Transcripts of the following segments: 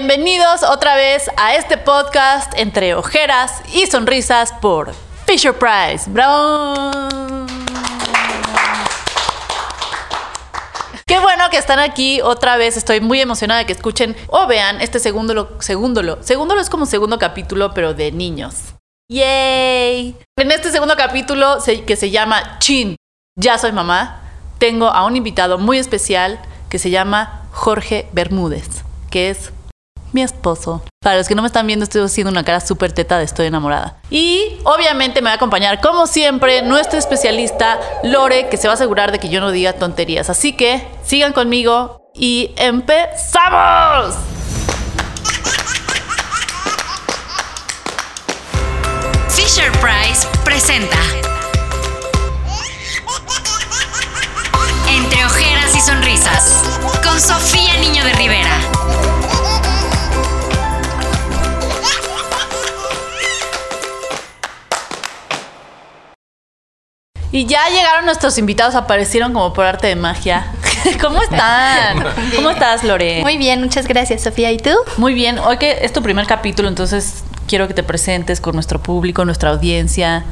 bienvenidos otra vez a este podcast entre ojeras y sonrisas por Fisher Price. ¡Bravo! Qué bueno que están aquí otra vez. Estoy muy emocionada de que escuchen o vean este segundo lo, segundo lo, segundo lo es como segundo capítulo, pero de niños. ¡Yay! En este segundo capítulo que se llama Chin, ya soy mamá, tengo a un invitado muy especial que se llama Jorge Bermúdez, que es mi esposo. Para los que no me están viendo, estoy haciendo una cara súper teta de estoy enamorada. Y obviamente me va a acompañar, como siempre, nuestro especialista Lore, que se va a asegurar de que yo no diga tonterías. Así que sigan conmigo y empezamos. Fisher Price presenta Entre ojeras y sonrisas con Sofía Niño de Rivera. Y ya llegaron nuestros invitados, aparecieron como por arte de magia. ¿Cómo están? ¿Cómo estás, Lore? Muy bien, muchas gracias, Sofía. ¿Y tú? Muy bien. Hoy que es tu primer capítulo, entonces quiero que te presentes con nuestro público, nuestra audiencia.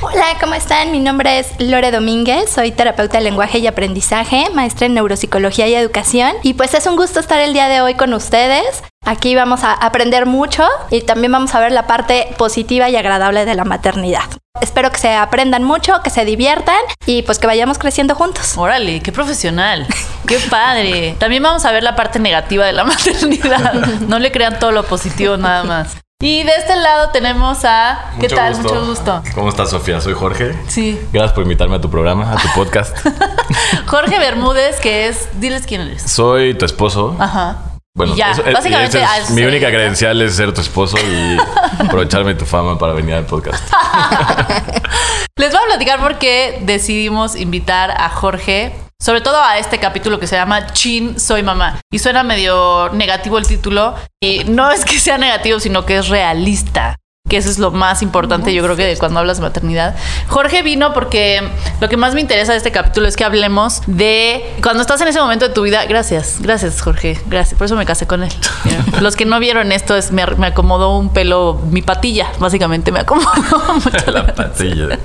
Hola, ¿cómo están? Mi nombre es Lore Domínguez, soy terapeuta de lenguaje y aprendizaje, maestra en neuropsicología y educación. Y pues es un gusto estar el día de hoy con ustedes. Aquí vamos a aprender mucho y también vamos a ver la parte positiva y agradable de la maternidad. Espero que se aprendan mucho, que se diviertan y pues que vayamos creciendo juntos. Órale, qué profesional, qué padre. También vamos a ver la parte negativa de la maternidad. No le crean todo lo positivo nada más. Y de este lado tenemos a... ¿Qué tal? Mucho gusto. ¿Cómo estás, Sofía? Soy Jorge. Sí. Gracias por invitarme a tu programa, a tu podcast. Jorge Bermúdez, que es... Diles quién eres. Soy tu esposo. Ajá. Bueno, ya, eso- eh, básicamente, es mi única credencial es ser tu esposo y aprovecharme tu fama para venir al podcast. Les voy a platicar por qué decidimos invitar a Jorge, sobre todo a este capítulo que se llama Chin Soy Mamá. Y suena medio negativo el título. Y no es que sea negativo, sino que es realista. Que eso es lo más importante, yo creo que de cuando hablas de maternidad. Jorge vino porque lo que más me interesa de este capítulo es que hablemos de cuando estás en ese momento de tu vida. Gracias, gracias, Jorge. Gracias. Por eso me casé con él. Mira, Los que no vieron esto es me, me acomodó un pelo, mi patilla, básicamente me acomodó mucho La patilla.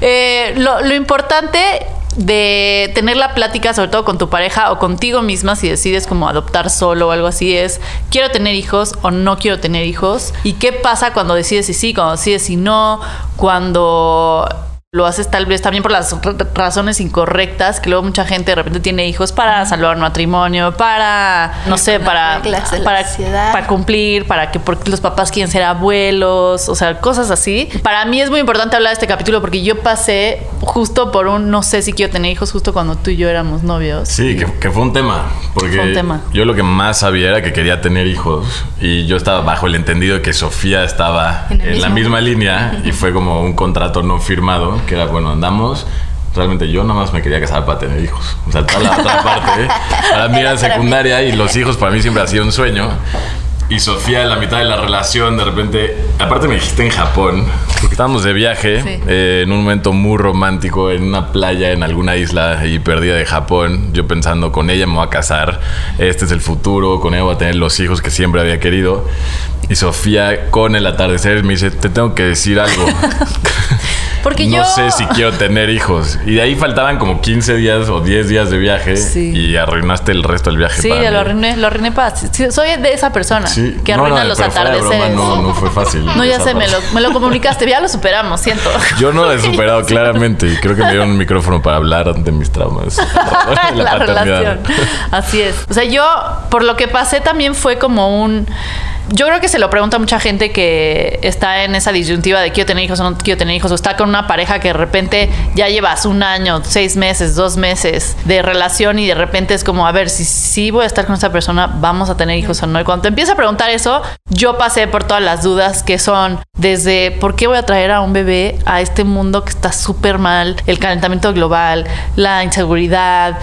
eh, lo, lo importante de tener la plática, sobre todo con tu pareja o contigo misma, si decides como adoptar solo o algo así, es quiero tener hijos o no quiero tener hijos. ¿Y qué pasa cuando decides si sí, cuando decides si no, cuando lo haces tal vez también por las r- razones incorrectas, que luego mucha gente de repente tiene hijos para salvar un matrimonio, para, no sé, para, para, para cumplir, para que porque los papás quieren ser abuelos, o sea, cosas así. Para mí es muy importante hablar de este capítulo porque yo pasé justo por un no sé si quiero tener hijos justo cuando tú y yo éramos novios. Sí, que, que fue un tema. Porque Fue un tema. yo lo que más sabía era que quería tener hijos. Y yo estaba bajo el entendido de que Sofía estaba En la misma línea. Y fue como un contrato no firmado. Que era, bueno, andamos. Realmente yo nada más me quería casar para tener hijos. O sea, toda la otra parte. Para mí era secundaria y los hijos para mí siempre ha sido un sueño. Y Sofía en la mitad de la relación, de repente, aparte me dijiste en Japón, porque estábamos de viaje, Sí. eh, en un momento muy romántico, en una playa, en alguna isla ahí perdida de Japón, yo pensando, con ella me voy a casar, este es el futuro, con ella voy a tener los hijos que siempre había querido. Y Sofía, con el atardecer, me dice, te tengo que decir algo. Porque no yo sé si quiero tener hijos. Y de ahí faltaban como 15 días o 10 días de viaje Sí. y arruinaste el resto del viaje. Sí, para lo arruiné, lo arruiné para soy de esa persona Sí. que arruina no, los atardeceres. no, no fue fácil. No, ya sé, me lo, me lo comunicaste, ya lo superamos, siento. Yo no lo he superado claramente y creo que me dieron un micrófono para hablar de mis traumas. la, La relación. Así es. O sea, yo, por lo que pasé, también fue como un. Yo creo que se lo pregunta mucha gente que está en esa disyuntiva de quiero tener hijos o no quiero tener hijos, o está con una pareja que de repente ya llevas un año, seis meses, dos meses de relación y de repente es como, a ver, si sí voy a estar con esta persona, vamos a tener hijos o no. Y cuando te empiezas a preguntar eso, yo pasé por todas las dudas que son desde por qué voy a traer a un bebé a este mundo que está súper mal, el calentamiento global, la inseguridad,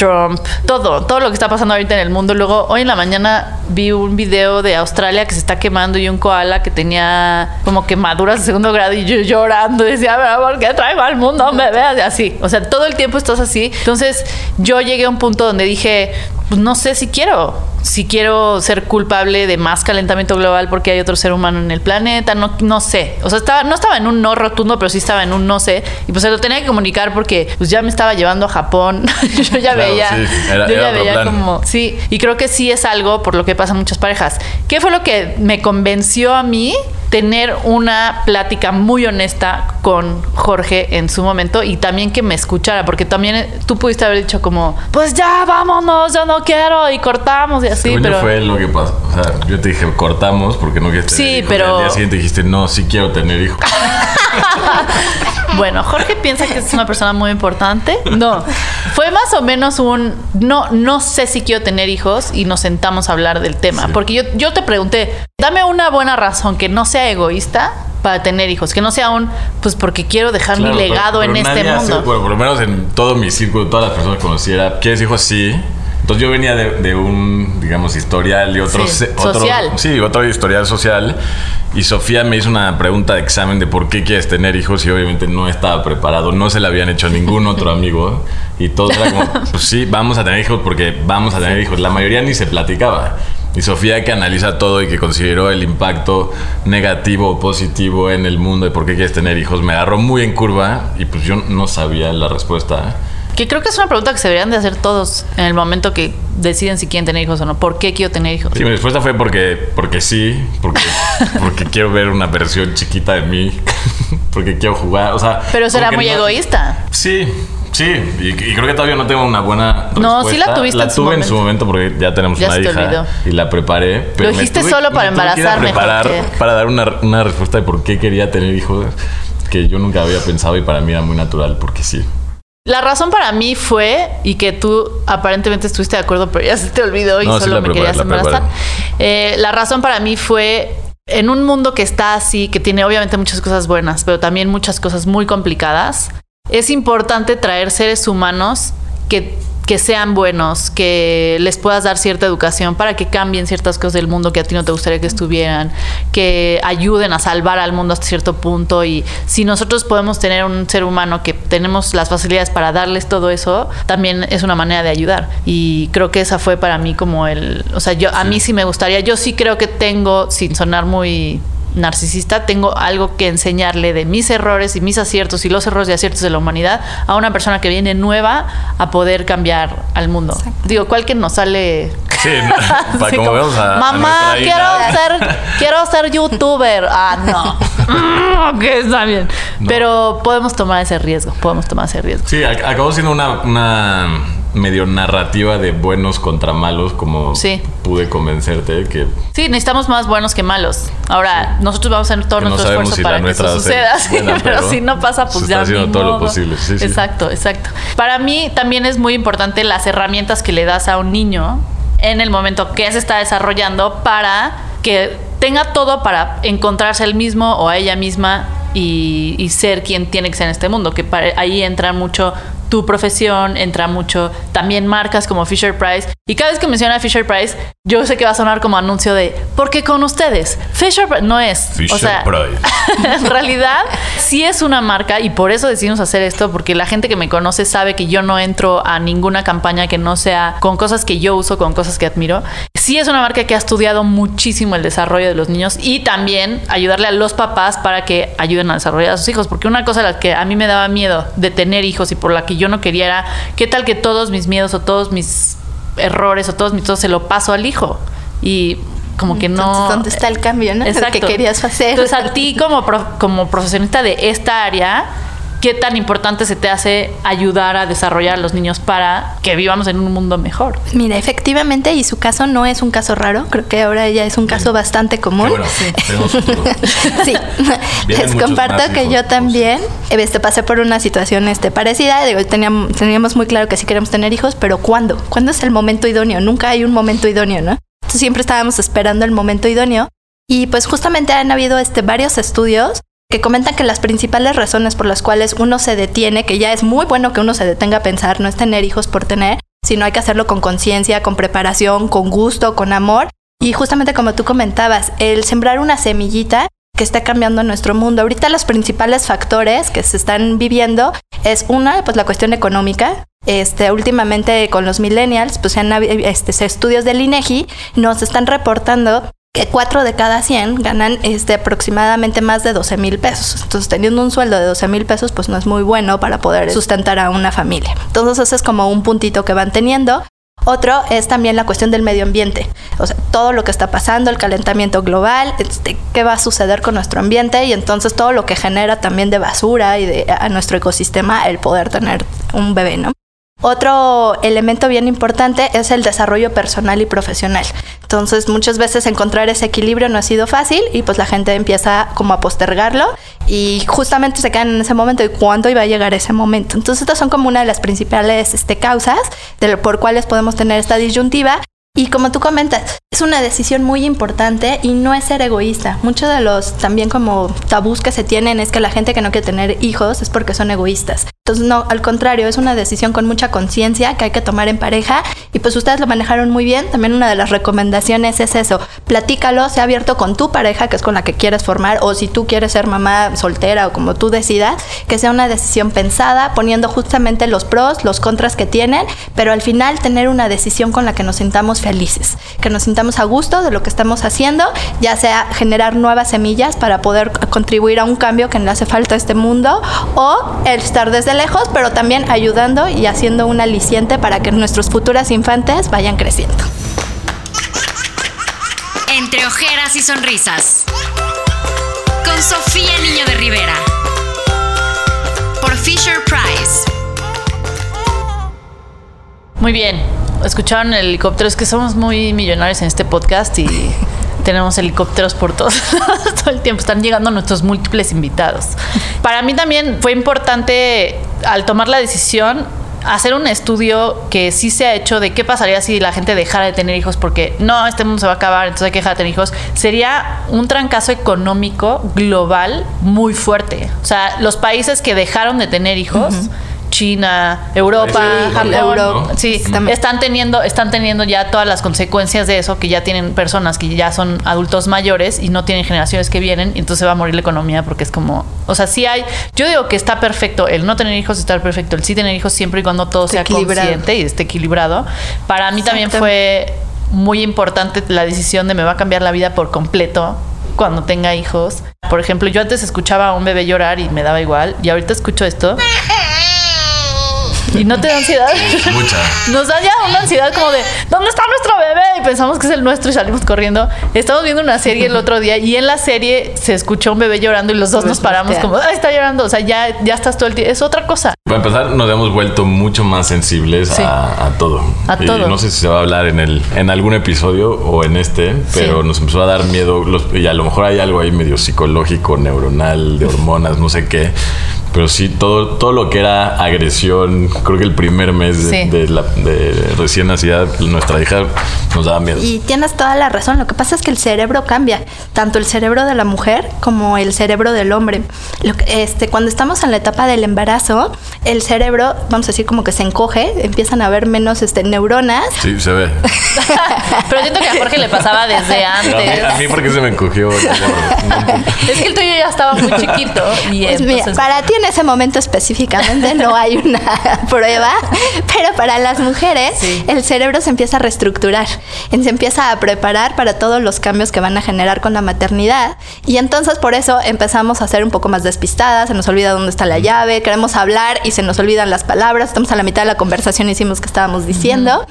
Trump, todo, todo lo que está pasando ahorita en el mundo. Luego, hoy en la mañana vi un video de Australia que se está quemando y un koala que tenía como quemaduras de segundo grado y yo llorando decía, "Pero, ¿por qué traigo al mundo un bebé? Así, o sea, todo el tiempo estás así. Entonces, yo llegué a un punto donde dije, pues no sé si quiero, si quiero ser culpable de más calentamiento global porque hay otro ser humano en el planeta, no, no sé. O sea, estaba, no estaba en un no rotundo, pero sí estaba en un no sé. Y pues se lo tenía que comunicar porque pues ya me estaba llevando a Japón. yo ya Claro, veía, sí, era- yo era ya veía plan. como, sí. Y creo que sí es algo por lo que pasan muchas parejas. ¿Qué fue lo que me convenció a mí? Tener una plática muy honesta con Jorge en su momento y también que me escuchara, porque también tú pudiste haber dicho como, pues ya vámonos, yo no quiero y cortamos y así, Según yo pero fue lo que pasó. O sea, yo te dije, cortamos porque no quieres tener Sí, hijos. pero- Y al día siguiente dijiste, no, sí quiero tener hijos. Bueno, Jorge piensa que es una persona muy importante. No, fue más o menos un no, no sé si quiero tener hijos y nos sentamos a hablar del tema. Sí. Porque yo, yo te pregunté, dame una buena razón que no sea egoísta para tener hijos, que no sea un, pues porque quiero dejar Claro, mi legado pero en este hace- mundo. bueno, por lo menos en todo mi círculo, todas las personas que conocí era, ¿quieres hijos? Sí. Entonces yo venía de, de un, digamos, historial y otro, Sí, otro- social. Sí, otro historial social. Y Sofía me hizo una pregunta de examen de por qué quieres tener hijos y obviamente no estaba preparado, no se la habían hecho a ningún otro amigo. Y todo era como, pues sí, vamos a tener hijos porque vamos a tener hijos. La mayoría ni se platicaba. Y Sofía que analiza todo y que consideró el impacto negativo o positivo en el mundo de por qué quieres tener hijos, me agarró muy en curva y pues yo no sabía la respuesta. Que creo que es una pregunta que se deberían de hacer todos en el momento que deciden si quieren tener hijos o no. ¿Por qué quiero tener hijos? Sí, mi respuesta fue porque, porque sí, porque, porque quiero ver una versión chiquita de mí, porque quiero jugar, o sea... Pero será muy no- egoísta. Sí, sí, y, y creo que todavía no tengo una buena No, sí la respuesta. tuviste La en su tuve en su momento porque ya tenemos Ya una se te hija olvidó. y la preparé. Pero me dijiste tuve- solo para embarazarme, preparar para dar una, una respuesta de por qué quería tener hijos que yo nunca había pensado y para mí era muy natural, porque sí. La razón para mí fue, y que tú aparentemente estuviste de acuerdo, pero ya se te olvidó y No, solo me querías embarazar. Eh, la razón para mí fue, en un mundo que está así, que tiene obviamente muchas cosas buenas, pero también muchas cosas muy complicadas, es importante traer seres humanos que, que sean buenos, que les puedas dar cierta educación para que cambien ciertas cosas del mundo que a ti no te gustaría que estuvieran, que ayuden a salvar al mundo hasta cierto punto. Y si nosotros podemos tener un ser humano que tenemos las facilidades para darles todo eso, también es una manera de ayudar. Y creo que esa fue para mí como el, o sea, yo a mí sí me gustaría, yo sí creo que tengo, sin sonar muy narcisista, tengo algo que enseñarle de mis errores y mis aciertos y los errores y aciertos de la humanidad a una persona que viene nueva a poder cambiar al mundo. Digo, ¿cuál que nos sale? Sí, para como, como, vemos a, Mamá, quiero hija". ser, quiero ser youtuber. Ah, no. Ok, está bien. No. Pero podemos tomar ese riesgo. Podemos tomar ese riesgo. Sí, ac- acabó siendo una, una medio narrativa de buenos contra malos, como Sí. pude convencerte que Sí, necesitamos más buenos que malos. Ahora, nosotros vamos a hacer todo Que no nuestro sabemos esfuerzo si para que eso suceda. sí, buena, pero, pero si no pasa, pues se ya está haciendo ni todo lo posible. Exacto, exacto. Para mí también es muy importante las herramientas que le das a un niño en el momento que se está desarrollando para que tenga todo para encontrarse él mismo o a ella misma y, y ser quien tiene que ser en este mundo. Que para- ahí entra mucho tu profesión, entra mucho también marcas como Fisher Price. Y cada vez que menciona Fisher Price, yo sé que va a sonar como anuncio de, porque con ustedes, Fisher Price no es. Fisher o sea, Price. en realidad sí es una marca y por eso decidimos hacer esto, porque la gente que me conoce sabe que yo no entro a ninguna campaña que no sea con cosas que yo uso, con cosas que admiro. Sí es una marca que ha estudiado muchísimo el desarrollo de los niños y también ayudarle a los papás para que ayuden a desarrollar a sus hijos, porque una cosa a la que a mí me daba miedo de tener hijos y por la que yo no quería era, ¿qué tal que todos mis miedos o todos mis errores o todos mis todo se lo paso al hijo? Y como que no... ¿dónde está el cambio, no? Lo que querías hacer. Entonces, a ti como, pro- como profesionista de esta área, ¿qué tan importante se te hace ayudar a desarrollar a los niños para que vivamos en un mundo mejor? Mira, efectivamente, y su caso no es un caso raro, creo que ahora ya es un caso bastante común. bueno. Sí, les comparto que hijos, yo también este, pasé por una situación este, parecida. Digo, teníamos, teníamos muy claro que sí queremos tener hijos, pero ¿cuándo? ¿Cuándo es el momento idóneo? Nunca hay un momento idóneo, ¿no? Entonces siempre estábamos esperando el momento idóneo. Y pues justamente han habido este, varios estudios que comentan que las principales razones por las cuales uno se detiene, que ya es muy bueno que uno se detenga a pensar, no es tener hijos por tener, sino hay que hacerlo con conciencia, con preparación, con gusto, con amor. Y justamente como tú comentabas, el sembrar una semillita que está cambiando nuestro mundo. Ahorita los principales factores que se están viviendo es una, pues la cuestión económica. este, últimamente con los millennials, pues en este, estudios del INEGI nos están reportando que 4 de cada 100 ganan este, aproximadamente más de 12 mil pesos. Entonces, teniendo un sueldo de 12 mil pesos, pues no es muy bueno para poder sustentar a una familia. Entonces, ese es como un puntito que van teniendo. Otro es también la cuestión del medio ambiente, o sea, todo lo que está pasando, el calentamiento global, este, qué va a suceder con nuestro ambiente y entonces todo lo que genera también de basura y de, a nuestro ecosistema el poder tener un bebé, ¿no? Otro elemento bien importante es el desarrollo personal y profesional. Entonces, muchas veces encontrar ese equilibrio no ha sido fácil y pues la gente empieza como a postergarlo y justamente se quedan en ese momento y cuándo iba a llegar ese momento. Entonces, estas son como una de las principales este, causas de por cuales podemos tener esta disyuntiva y como tú comentas, es una decisión muy importante y no es ser egoísta. Muchos de los también como tabús que se tienen es que la gente que no quiere tener hijos es porque son egoístas. No, al contrario, es una decisión con mucha conciencia que hay que tomar en pareja y pues ustedes lo manejaron muy bien. También una de las recomendaciones es eso, platícalo, sea abierto con tu pareja, que es con la que quieres formar, o si tú quieres ser mamá soltera o como tú decidas, que sea una decisión pensada, poniendo justamente los pros, los contras que tienen, pero al final tener una decisión con la que nos sintamos felices, que nos sintamos a gusto de lo que estamos haciendo, ya sea generar nuevas semillas para poder contribuir a un cambio que le hace falta a este mundo, o el estar desde lejos, pero también ayudando y haciendo un aliciente para que nuestros futuras infantes vayan creciendo. Entre ojeras y sonrisas. Con Sofía Niño de Rivera. Por Fisher Price. Muy bien. Escucharon el helicóptero. Es que somos muy millonarios en este podcast y tenemos helicópteros por todos todo el tiempo. Están llegando nuestros múltiples invitados. Para mí también fue importante al tomar la decisión hacer un estudio que sí se ha hecho de qué pasaría si la gente dejara de tener hijos porque no, este mundo se va a acabar, entonces hay que dejar de tener hijos. Sería un trancazo económico global muy fuerte. O sea, los países que dejaron de tener hijos... China, Europa, Japón, sí, están teniendo, están teniendo ya todas las consecuencias de eso, que ya tienen personas que ya son adultos mayores y no tienen generaciones que vienen, y entonces va a morir la economía porque es como, o sea, sí hay, yo digo que está perfecto el no tener hijos, está perfecto el sí tener hijos siempre y cuando todo sea consciente y esté equilibrado. Para mí también fue muy importante la decisión de me va a cambiar la vida por completo cuando tenga hijos. Por ejemplo, yo antes escuchaba a un bebé llorar y me daba igual, y ahorita escucho esto ¿Y no te da ansiedad? Mucha. Nos da ya una ansiedad como de, ¿dónde está nuestro bebé? Y pensamos que es el nuestro y salimos corriendo. Estamos viendo una serie el otro día y en la serie se escuchó un bebé llorando y los dos nos paramos como, ¡ay, está llorando! O sea, ya, ya estás todo el tiempo. Es otra cosa. Para empezar, nos hemos vuelto mucho más sensibles a, todo. A todo. No sé si se va a hablar en, el, en algún episodio o en este, pero nos empezó a dar miedo. y a lo mejor hay algo ahí medio psicológico, neuronal, de hormonas, no sé qué pero sí, todo, todo lo que era agresión, creo que el primer mes de, la, de recién nacida, nuestra hija nos daba miedo. Y tienes toda la razón, lo que pasa es que el cerebro cambia, tanto el cerebro de la mujer como el cerebro del hombre. Lo este, cuando estamos en la etapa del embarazo, el cerebro, vamos a decir, como que se encoge, empiezan a haber menos este, neuronas. Sí, se ve. pero siento que a Jorge le pasaba desde antes. A mí, porque se me encogió. es que el tuyo ya estaba muy chiquito. Y pues mira, para ti en ese momento específicamente no hay una prueba, pero para las mujeres el cerebro se empieza a reestructurar, se empieza a preparar para todos los cambios que van a generar con la maternidad y entonces por eso empezamos a ser un poco más despistadas, se nos olvida dónde está la llave, queremos hablar y se nos olvidan las palabras, estamos a la mitad de la conversación y hicimos que estábamos diciendo.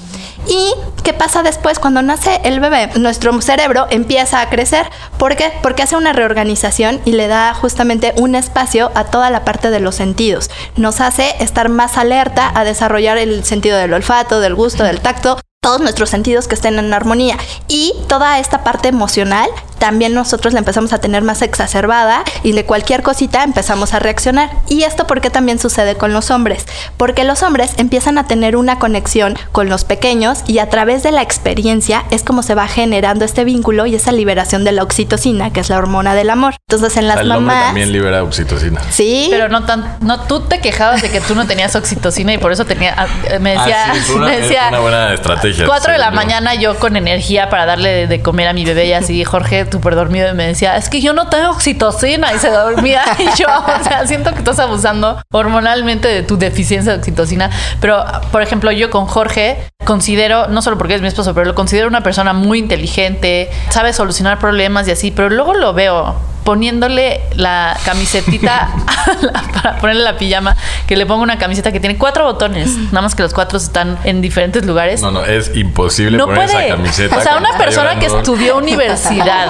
¿Y qué pasa después cuando nace el bebé? Nuestro cerebro empieza a crecer. ¿Por qué? Porque hace una reorganización y le da justamente un espacio a toda la parte de los sentidos. Nos hace estar más alerta a desarrollar el sentido del olfato, del gusto, del tacto, todos nuestros sentidos que estén en armonía y toda esta parte emocional también nosotros la empezamos a tener más exacerbada y de cualquier cosita empezamos a reaccionar. ¿Y esto por qué también sucede con los hombres? Porque los hombres empiezan a tener una conexión con los pequeños y a través de la experiencia es como se va generando este vínculo y esa liberación de la oxitocina, que es la hormona del amor. Entonces en las El mamás también libera oxitocina. Sí. Pero no tan no tú te quejabas de que tú no tenías oxitocina y por eso tenía ah, me decía, ah, sí, una, me decía una buena estrategia. Cuatro de la mañana yo con energía para darle de comer a mi bebé y así, Jorge, súper dormido y me decía, es que yo no tengo oxitocina y se dormía y yo, o sea, siento que estás abusando hormonalmente de tu deficiencia de oxitocina. Pero, por ejemplo, yo con Jorge considero, no solo porque es mi esposo, pero lo considero una persona muy inteligente, sabe solucionar problemas y así, pero luego lo veo poniéndole la camisetita para ponerle la pijama, que le pongo una camiseta que tiene cuatro botones, nada más que los cuatro están en diferentes lugares. No, no, es imposible No poner puede. esa camiseta. O sea, una persona que estudió universidad,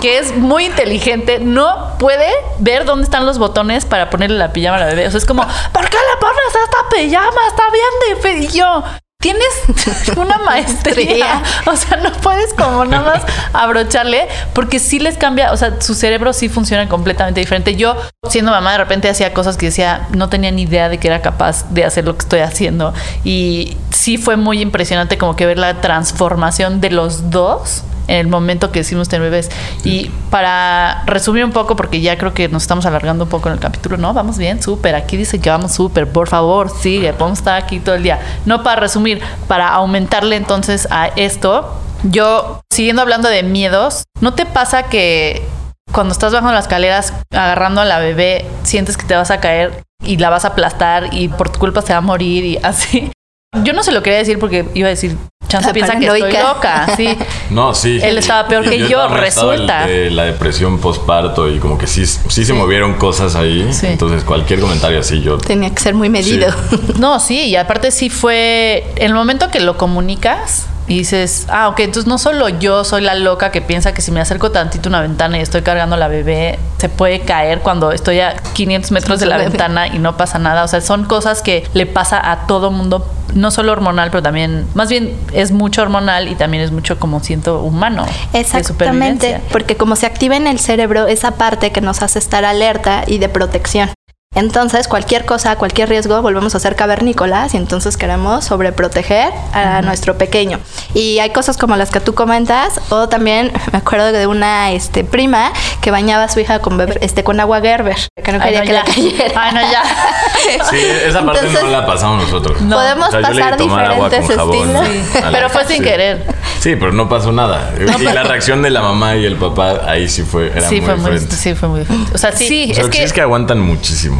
que es muy inteligente, no puede ver dónde están los botones para ponerle la pijama a la bebé. O sea, es como, ¿por qué le pones esta pijama? Está bien. Y yo, Tienes una maestría. O sea, no puedes como nada más abrocharle porque sí les cambia, o sea, su cerebro sí funciona completamente diferente. Yo, siendo mamá, de repente hacía cosas que decía, no tenía ni idea de que era capaz de hacer lo que estoy haciendo. Y sí fue muy impresionante como que ver la transformación de los dos en el momento que decidimos tener bebés. Y para resumir un poco, porque ya creo que nos estamos alargando un poco en el capítulo, ¿no? Vamos bien, súper. Aquí dice que vamos súper. Por favor, sigue. Podemos estar aquí todo el día. No para resumir, para aumentarle entonces a esto. Yo, siguiendo hablando de miedos, ¿no te pasa que cuando estás bajando las escaleras agarrando a la bebé, sientes que te vas a caer y la vas a aplastar y por tu culpa se va a morir y así? Yo no se lo quería decir porque iba a decir, Chance La piensa que estoy loca, sí. No, sí. Él estaba peor que yo, resulta. de la depresión postparto y como que sí, sí, se movieron cosas ahí. Sí. Entonces, cualquier comentario así, yo. Tenía que ser muy medido. No, sí, y aparte sí fue en el momento que lo comunicas y dices, ah, ok, entonces no solo yo soy la loca que piensa que si me acerco tantito a una ventana y estoy cargando a la bebé, se puede caer cuando estoy a 500 metros de la Bebé. ventana y no pasa nada. O sea, son cosas que le pasa a todo mundo, no solo hormonal, pero también, más bien es mucho hormonal y también es mucho como siento humano. Exactamente, porque como se activa en el cerebro esa parte que nos hace estar alerta y de protección. Entonces, cualquier cosa, cualquier riesgo, volvemos a ser cavernícolas y entonces queremos sobreproteger a nuestro pequeño. Y hay cosas como las que tú comentas, o también me acuerdo de una este, prima que bañaba a su hija con, bebé- este, con agua Gerber, que no Ay, quería no, que ya. la cayera. Ay, no, ya. Sí, esa parte Entonces- no la pasamos nosotros. No. Podemos O sea, yo le pasar diferentes estilos. Pero fue sin sí. querer. Sí, pero no pasó nada. y la reacción de la mamá y el papá ahí sí fue, era Sí, muy fue muy, diferente. sí, fue muy diferente. O sea, sí, O sea, es sí que es que aguantan muchísimo.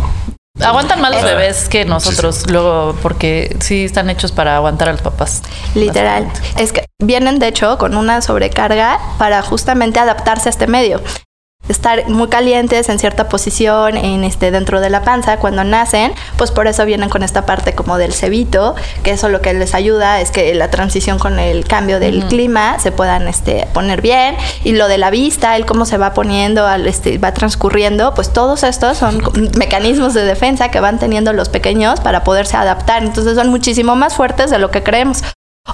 Aguantan más los bebés que nosotros luego porque sí están hechos para aguantar a los papás. Literal. Bastante. Es que vienen de hecho con una sobrecarga para justamente adaptarse a este medio. Estar muy calientes en cierta posición en este dentro de la panza cuando nacen, pues por eso vienen con esta parte como del cebito, que eso lo que les ayuda es que la transición con el cambio del clima se puedan este poner bien y lo de la vista, el cómo se va poniendo, al, este, va transcurriendo, pues todos estos son mecanismos de defensa que van teniendo los pequeños para poderse adaptar. Entonces son muchísimo más fuertes de lo que creemos.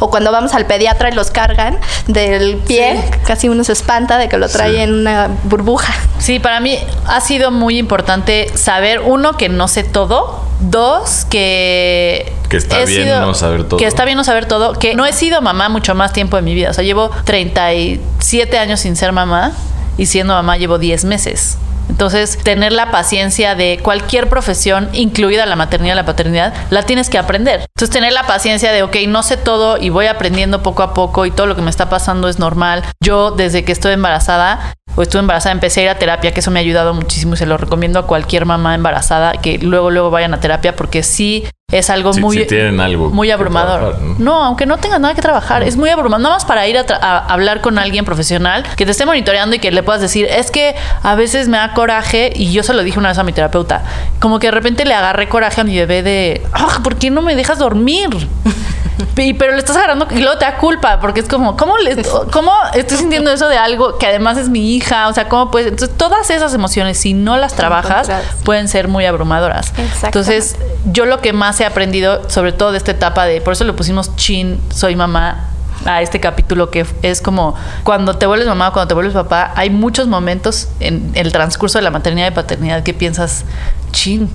O cuando vamos al pediatra y los cargan del pie, casi uno se espanta de que lo trae Sí. en una burbuja. Sí, para mí ha sido muy importante saber, uno, que no sé todo. Dos, que... Que está bien no saber todo. Que está bien no saber todo. Que no he sido mamá mucho más tiempo de mi vida. O sea, llevo 37 años sin ser mamá y siendo mamá llevo 10 meses. Entonces, tener la paciencia de cualquier profesión, incluida la maternidad y la paternidad, la tienes que aprender. Entonces, tener la paciencia de, ok, no sé todo y voy aprendiendo poco a poco y todo lo que me está pasando es normal. Yo, desde que estoy embarazada, o estuve embarazada, empecé a ir a terapia, que eso me ha ayudado muchísimo y se lo recomiendo a cualquier mamá embarazada que luego, luego vayan a terapia porque sí es algo muy, sí tienen algo muy abrumador. trabajar, ¿no? ¿no? aunque no tengas nada que trabajar, es muy abrumador. Nada más para ir a, tra- a hablar con alguien profesional que te esté monitoreando y que le puedas decir, es que a veces me da coraje, y yo se lo dije una vez a mi terapeuta, como que de repente le agarré coraje a mi bebé de, "Ah, ¿por qué no me dejas dormir? Y, pero le estás agarrando y luego te da culpa porque es como, ¿cómo, le, ¿cómo estoy sintiendo eso de algo que además es mi hija? O sea, ¿cómo puedes? Entonces, todas esas emociones, si no las trabajas, pueden ser muy abrumadoras. Entonces, yo lo que más he aprendido, sobre todo de esta etapa de, por eso le pusimos chin, soy mamá a este capítulo que es como cuando te vuelves mamá, cuando te vuelves papá, hay muchos momentos en el transcurso de la maternidad y paternidad que piensas, chin,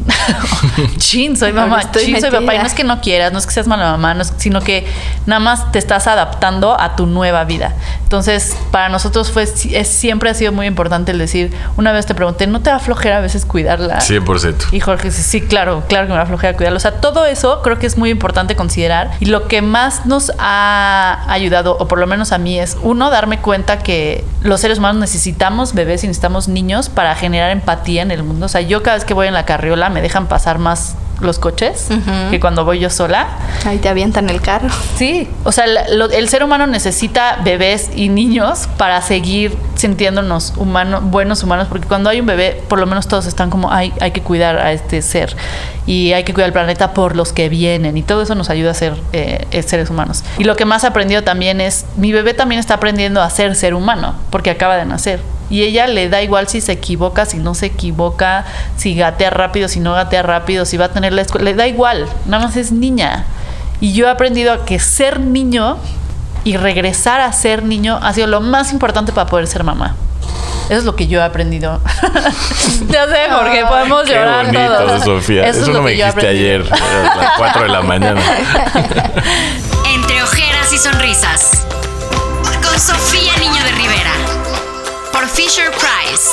chin, soy mamá, estoy chin, soy papá. Y no es que no quieras, no es que seas mala mamá, no es- sino que nada más te estás adaptando a tu nueva vida. Entonces, para nosotros fue, es, siempre ha sido muy importante el decir, una vez te pregunté, ¿no te da flojera a veces cuidarla? 100%. Y Jorge dice, sí, claro, claro que me da flojera cuidarlo. O sea, todo eso creo que es muy importante considerar. Y lo que más nos ha ayudado, o por lo menos a mí, es uno, darme cuenta que los seres humanos necesitamos bebés y necesitamos niños para generar empatía en el mundo. O sea, yo cada vez que voy en la carriola me dejan pasar más los coches que cuando voy yo sola. Ahí te avientan el carro. Sí, o sea, la- lo- el ser humano necesita bebés y niños para seguir sintiéndonos humanos, buenos humanos, porque cuando hay un bebé, por lo menos todos están como, hay, hay que cuidar a este ser y hay que cuidar el planeta por los que vienen y todo eso nos ayuda a ser eh, eh, seres humanos. Y lo que más he aprendido también es, mi bebé también está aprendiendo a ser ser humano, porque acaba de nacer. Y ella le da igual si se equivoca, si no se equivoca, si gatea rápido, si no gatea rápido, si va a tener la escuela, le da igual, nada más es niña. Y yo he aprendido a que ser niño y regresar a ser niño ha sido lo más importante para poder ser mamá. Eso es lo que yo he aprendido. ya sé, Jorge, podemos Qué llorar bonito, todos. Sofía. Eso, es no lo me que dijiste ayer, a las 4 de la mañana. Entre ojeras y sonrisas. Con Sofía Niño de Rivera. Fisher Price.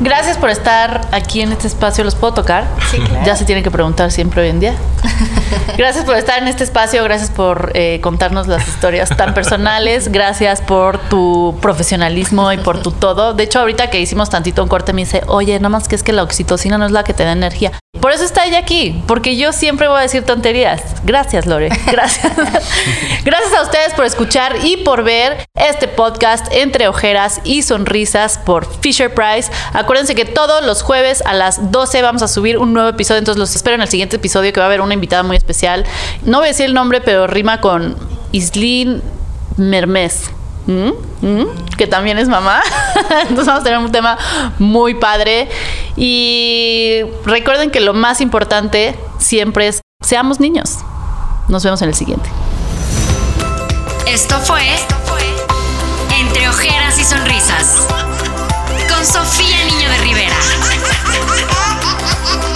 Gracias por estar aquí en este espacio. ¿Los puedo tocar? Sí, claro. Ya se tienen que preguntar siempre hoy en día. Gracias por estar en este espacio. Gracias por eh, contarnos las historias tan personales. Gracias por tu profesionalismo y por tu todo. De hecho, ahorita que hicimos tantito un corte, me dice, oye, nada más que es que la oxitocina no es la que te da energía. Por eso está ella aquí, porque yo siempre voy a decir tonterías. Gracias, Lore. Gracias. Gracias a ustedes por escuchar y por ver este podcast entre ojeras y sonrisas por Fisher Price. Acuérdense que todos los jueves a las 12 vamos a subir un nuevo episodio, entonces los espero en el siguiente episodio que va a haber una invitada muy especial. No voy a decir el nombre, pero rima con Islin Mermes. ¿Mm? ¿Mm? que también es mamá. Entonces vamos a tener un tema muy padre. Y recuerden que lo más importante siempre es seamos niños. Nos vemos en el siguiente. Esto fue Entre ojeras y sonrisas. Con Sofía Niño de Rivera.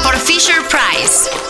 Por Fisher Price.